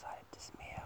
außerhalb des Meeres,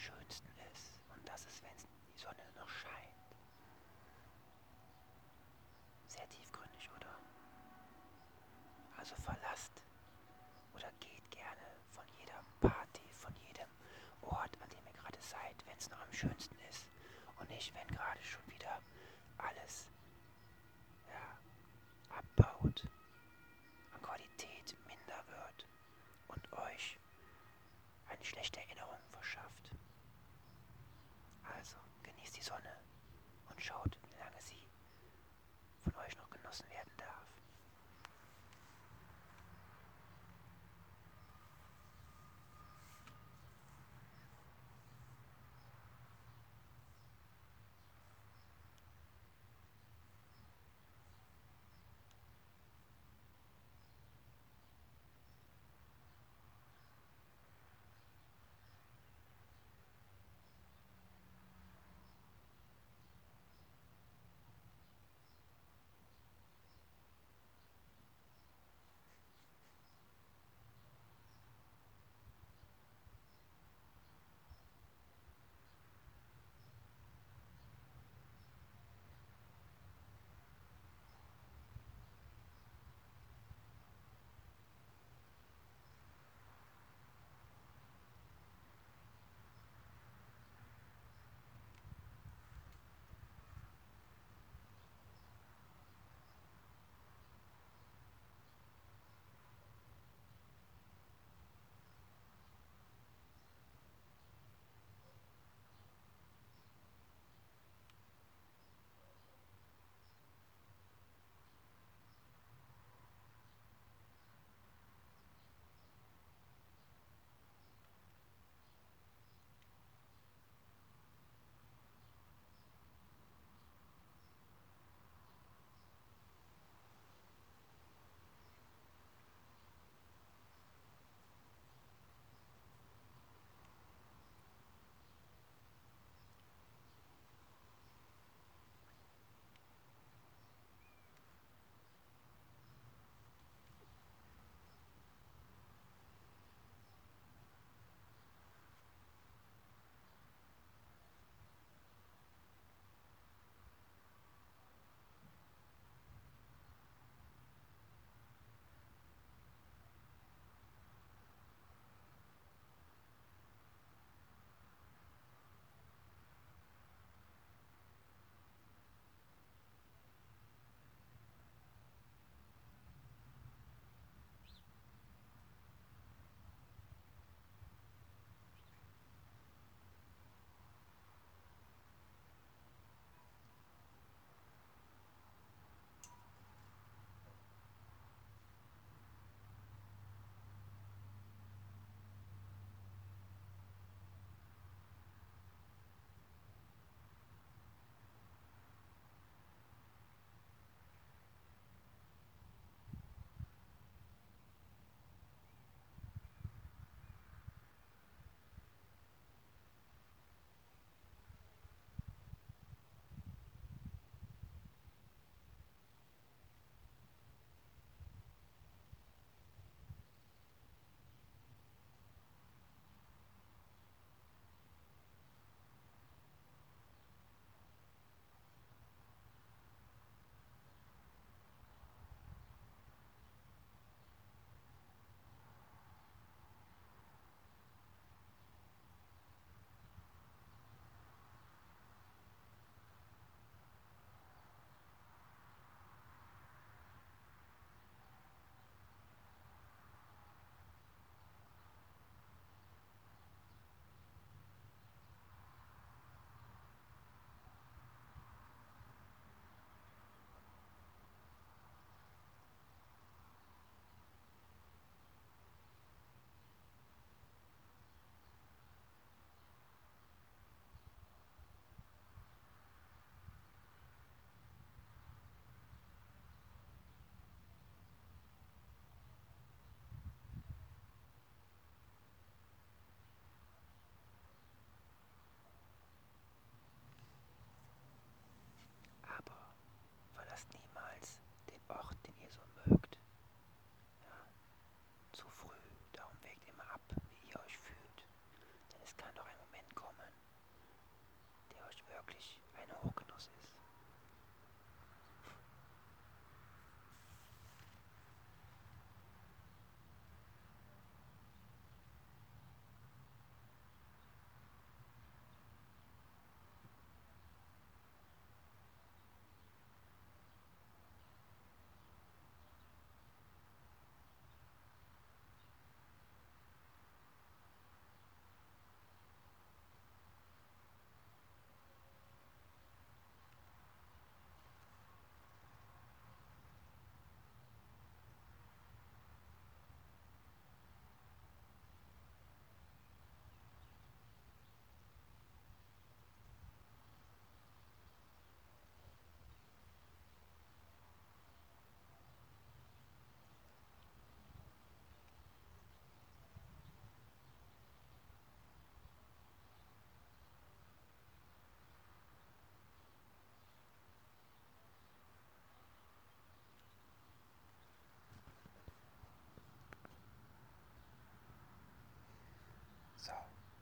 schönsten ist. Und das ist, wenn die Sonne noch scheint. Sehr tiefgründig, oder? Also verlasst oder geht gerne von jeder Party, von jedem Ort, an dem ihr gerade seid, wenn es noch am schönsten ist. Und nicht, wenn und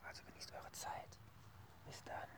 Also genießt eure Zeit. Bis dann.